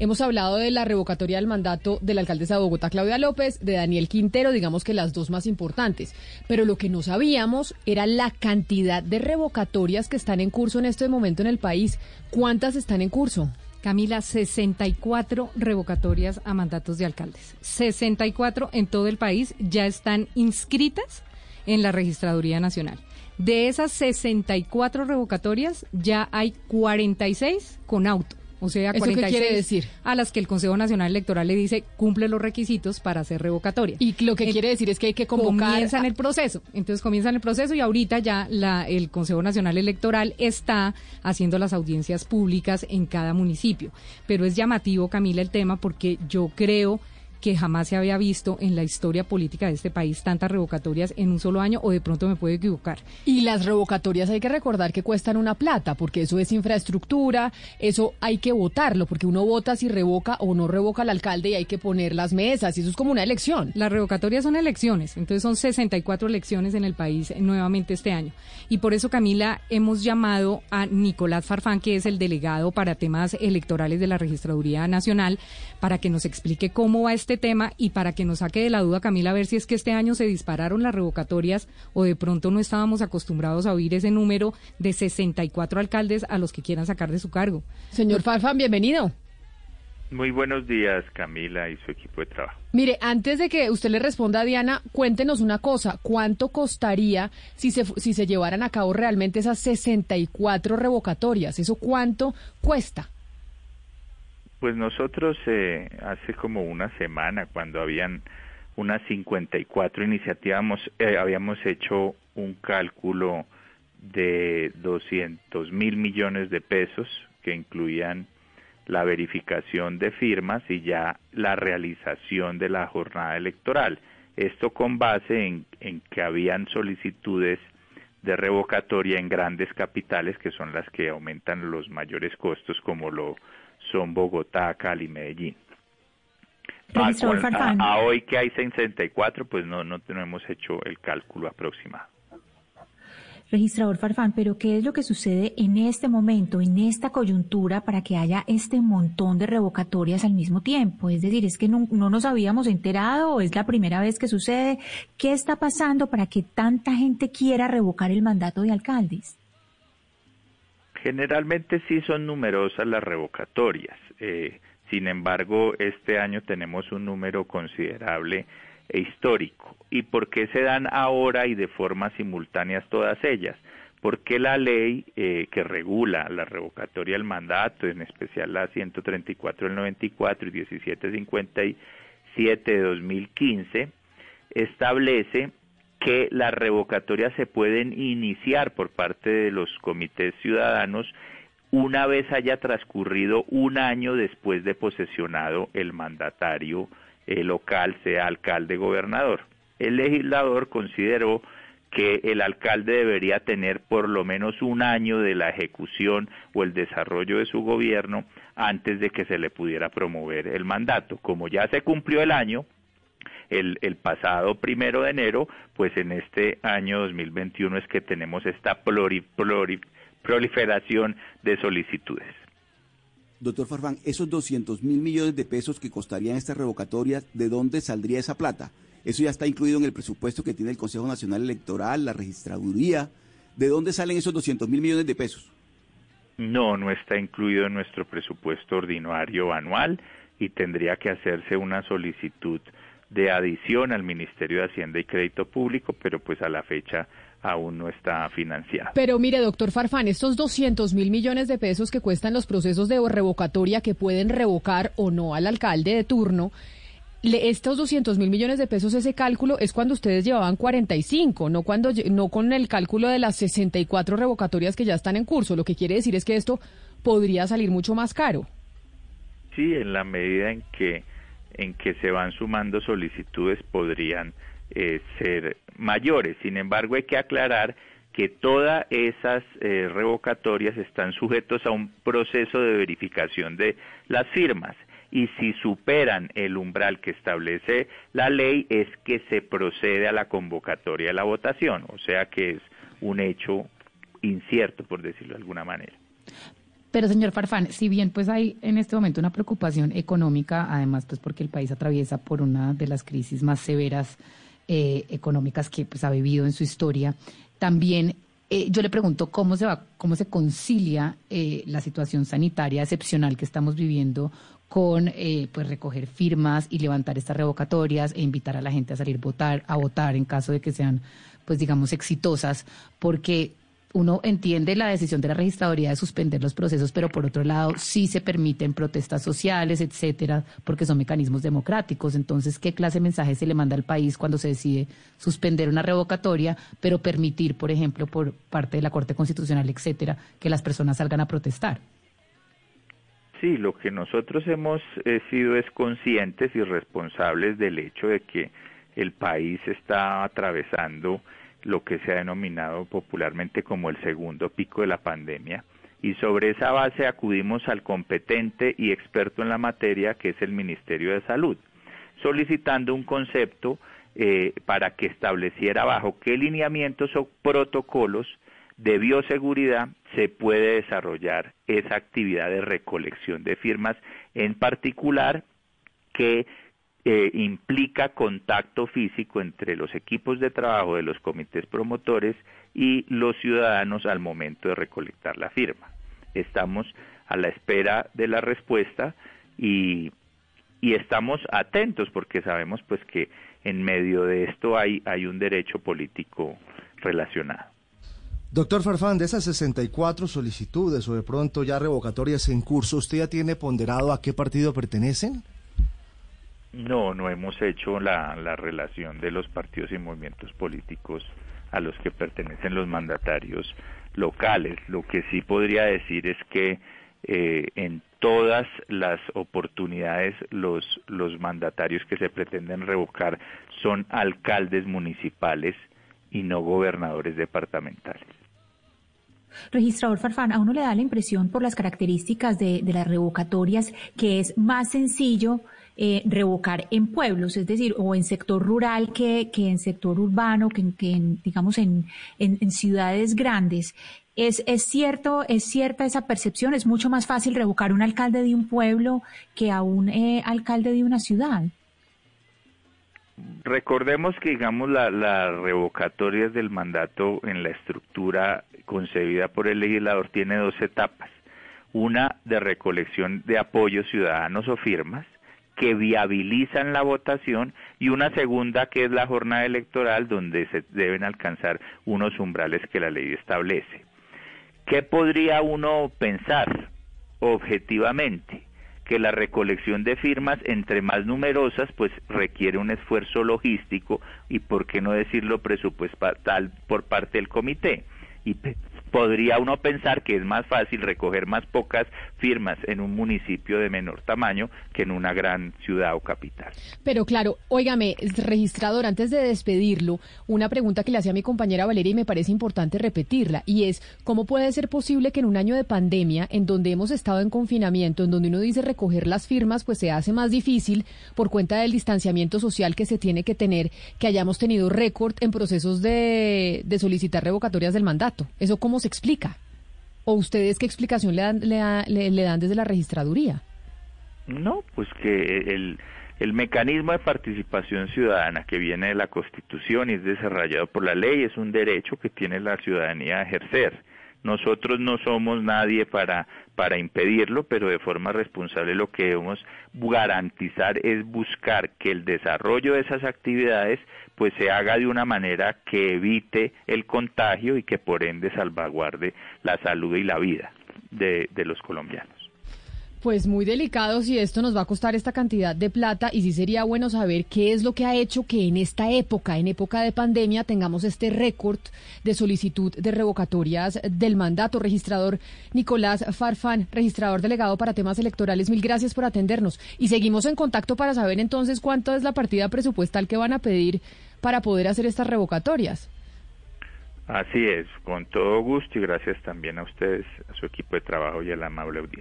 Hemos hablado de la revocatoria del mandato de la alcaldesa de Bogotá, Claudia López, de Daniel Quintero, digamos que las dos más importantes. Pero lo que no sabíamos era la cantidad de revocatorias que están en curso en este momento en el país. ¿Cuántas están en curso? Camila, 64 revocatorias a mandatos de alcaldes. 64 en todo el país ya están inscritas en la Registraduría Nacional. De esas 64 revocatorias, ya hay 46 con auto. O sea, 46 quiere decir? a las que el Consejo Nacional Electoral le dice cumple los requisitos para hacer revocatoria. Y lo que quiere decir es que hay que convocar. Comienzan el proceso. Entonces comienzan el proceso y ahorita ya la, el Consejo Nacional Electoral está haciendo las audiencias públicas en cada municipio. Pero es llamativo, Camila, el tema porque yo creo que jamás se había visto en la historia política de este país tantas revocatorias en un solo año o de pronto me puedo equivocar. Y las revocatorias hay que recordar que cuestan una plata porque eso es infraestructura, eso hay que votarlo porque uno vota si revoca o no revoca al alcalde y hay que poner las mesas y eso es como una elección. Las revocatorias son elecciones, entonces son 64 elecciones en el país nuevamente este año. Y por eso Camila hemos llamado a Nicolás Farfán, que es el delegado para temas electorales de la Registraduría Nacional, para que nos explique cómo va este este tema y para que nos saque de la duda, Camila, a ver si es que este año se dispararon las revocatorias o de pronto no estábamos acostumbrados a oír ese número de 64 alcaldes a los que quieran sacar de su cargo. Señor Farfán, bienvenido. Muy buenos días, Camila y su equipo de trabajo. Mire, antes de que usted le responda a Diana, cuéntenos una cosa. ¿Cuánto costaría si se, si se llevaran a cabo realmente esas 64 revocatorias? ¿Eso cuánto cuesta? Pues nosotros eh, hace como una semana, cuando habían unas 54 iniciativas, eh, habíamos hecho un cálculo de 200 mil millones de pesos que incluían la verificación de firmas y ya la realización de la jornada electoral. Esto con base en, en que habían solicitudes de revocatoria en grandes capitales que son las que aumentan los mayores costos como lo son Bogotá, Cali, Medellín. A, hoy que hay 64, pues no, no, hemos hecho el cálculo aproximado. Registrador Farfán, pero ¿qué es lo que sucede en este momento, en esta coyuntura, para que haya este montón de revocatorias al mismo tiempo? Es decir, ¿es que no, no, nos habíamos enterado o es la primera vez que sucede? ¿Qué está pasando para que tanta gente quiera revocar el mandato de alcaldes? Generalmente sí son numerosas las revocatorias. Eh, sin embargo, este año tenemos un número considerable e histórico. ¿Y por qué se dan ahora y de forma simultáneas todas ellas? Porque la ley eh, que regula la revocatoria del mandato, en especial la 134 del 94 y 1757 de 2015, establece que las revocatorias se pueden iniciar por parte de los comités ciudadanos una vez haya transcurrido un año después de posesionado el mandatario eh, local, sea alcalde gobernador. El legislador consideró que el alcalde debería tener por lo menos un año de la ejecución o el desarrollo de su gobierno antes de que se le pudiera promover el mandato. Como ya se cumplió el año, el, el pasado primero de enero, pues en este año 2021 es que tenemos esta proliferación de solicitudes. Doctor Farfán, esos 200 mil millones de pesos que costarían estas revocatorias, ¿de dónde saldría esa plata? Eso ya está incluido en el presupuesto que tiene el Consejo Nacional Electoral, la registraduría. ¿De dónde salen esos 200 mil millones de pesos? No, no está incluido en nuestro presupuesto ordinario anual y tendría que hacerse una solicitud de adición al Ministerio de Hacienda y Crédito Público, pero pues a la fecha aún no está financiado. Pero mire, doctor Farfán, estos 200 mil millones de pesos que cuestan los procesos de revocatoria que pueden revocar o no al alcalde de turno, estos 200 mil millones de pesos, ese cálculo es cuando ustedes llevaban 45, no, cuando, no con el cálculo de las 64 revocatorias que ya están en curso. Lo que quiere decir es que esto podría salir mucho más caro. Sí, en la medida en que en que se van sumando solicitudes podrían eh, ser mayores. Sin embargo, hay que aclarar que todas esas eh, revocatorias están sujetos a un proceso de verificación de las firmas y si superan el umbral que establece la ley es que se procede a la convocatoria de la votación, o sea que es un hecho incierto, por decirlo de alguna manera. Pero señor Farfán, si bien pues hay en este momento una preocupación económica, además pues porque el país atraviesa por una de las crisis más severas eh, económicas que pues ha vivido en su historia, también eh, yo le pregunto cómo se va, cómo se concilia eh, la situación sanitaria excepcional que estamos viviendo con pues recoger firmas y levantar estas revocatorias e invitar a la gente a salir votar, a votar en caso de que sean pues digamos exitosas, porque uno entiende la decisión de la registraduría de suspender los procesos, pero por otro lado sí se permiten protestas sociales, etcétera, porque son mecanismos democráticos. Entonces, ¿qué clase de mensaje se le manda al país cuando se decide suspender una revocatoria, pero permitir, por ejemplo, por parte de la Corte Constitucional, etcétera, que las personas salgan a protestar? Sí, lo que nosotros hemos eh, sido es conscientes y responsables del hecho de que el país está atravesando lo que se ha denominado popularmente como el segundo pico de la pandemia, y sobre esa base acudimos al competente y experto en la materia, que es el Ministerio de Salud, solicitando un concepto eh, para que estableciera bajo qué lineamientos o protocolos de bioseguridad se puede desarrollar esa actividad de recolección de firmas, en particular que eh, implica contacto físico entre los equipos de trabajo de los comités promotores y los ciudadanos al momento de recolectar la firma. Estamos a la espera de la respuesta y, y estamos atentos porque sabemos pues que en medio de esto hay, hay un derecho político relacionado. Doctor Farfán, de esas 64 solicitudes o de pronto ya revocatorias en curso, ¿usted ya tiene ponderado a qué partido pertenecen? No, no hemos hecho la, relación de los partidos y movimientos políticos a los que pertenecen los mandatarios locales. Lo que sí podría decir es que eh, en todas las oportunidades los, los mandatarios que se pretenden revocar son alcaldes municipales y no gobernadores departamentales. Registrador Farfán, a uno le da la impresión por las características de, de las revocatorias que es más sencillo eh, revocar en pueblos, es decir, o en sector rural que, que en sector urbano, que, que digamos en, en, ciudades grandes. Es, es cierto, es cierta esa percepción, es mucho más fácil revocar un alcalde de un pueblo que a un eh, alcalde de una ciudad. Recordemos que, digamos, las la revocatorias del mandato en la estructura concebida por el legislador tiene dos etapas. Una de recolección de apoyos ciudadanos o firmas que viabilizan la votación y una segunda que es la jornada electoral donde se deben alcanzar unos umbrales que la ley establece. ¿Qué podría uno pensar objetivamente? que la recolección de firmas, entre más numerosas, pues requiere un esfuerzo logístico y, por qué no decirlo, presupuestal por parte del comité. Y podría uno pensar que es más fácil recoger más pocas firmas en un municipio de menor tamaño que en una gran ciudad o capital. Pero claro, óigame, registrador, antes de despedirlo, una pregunta que le hacía mi compañera Valeria y me parece importante repetirla, y es, ¿cómo puede ser posible que en un año de pandemia, en donde hemos estado en confinamiento, en donde uno dice recoger las firmas, pues se hace más difícil por cuenta del distanciamiento social que se tiene que tener, que hayamos tenido récord en procesos de, de solicitar revocatorias del mandato? ¿Eso cómo se explica? ¿O ustedes qué explicación le dan, le, le, dan desde la registraduría? No, pues que el, el mecanismo de participación ciudadana que viene de la Constitución y es desarrollado por la ley es un derecho que tiene la ciudadanía a ejercer. Nosotros no somos nadie para, para impedirlo, pero de forma responsable lo que debemos garantizar es buscar que el desarrollo de esas actividades pues se haga de una manera que evite el contagio y que por ende salvaguarde la salud y la vida de, de los colombianos. Pues muy delicado si esto nos va a costar esta cantidad de plata y sí sería bueno saber qué es lo que ha hecho que en esta época, en época de pandemia, tengamos este récord de solicitud de revocatorias del mandato. Registrador Nicolás Farfán, registrador delegado para temas electorales, mil gracias por atendernos y seguimos en contacto para saber entonces cuánto es la partida presupuestal que van a pedir para poder hacer estas revocatorias. Así es, con todo gusto y gracias también a ustedes, a su equipo de trabajo y a la amable audiencia.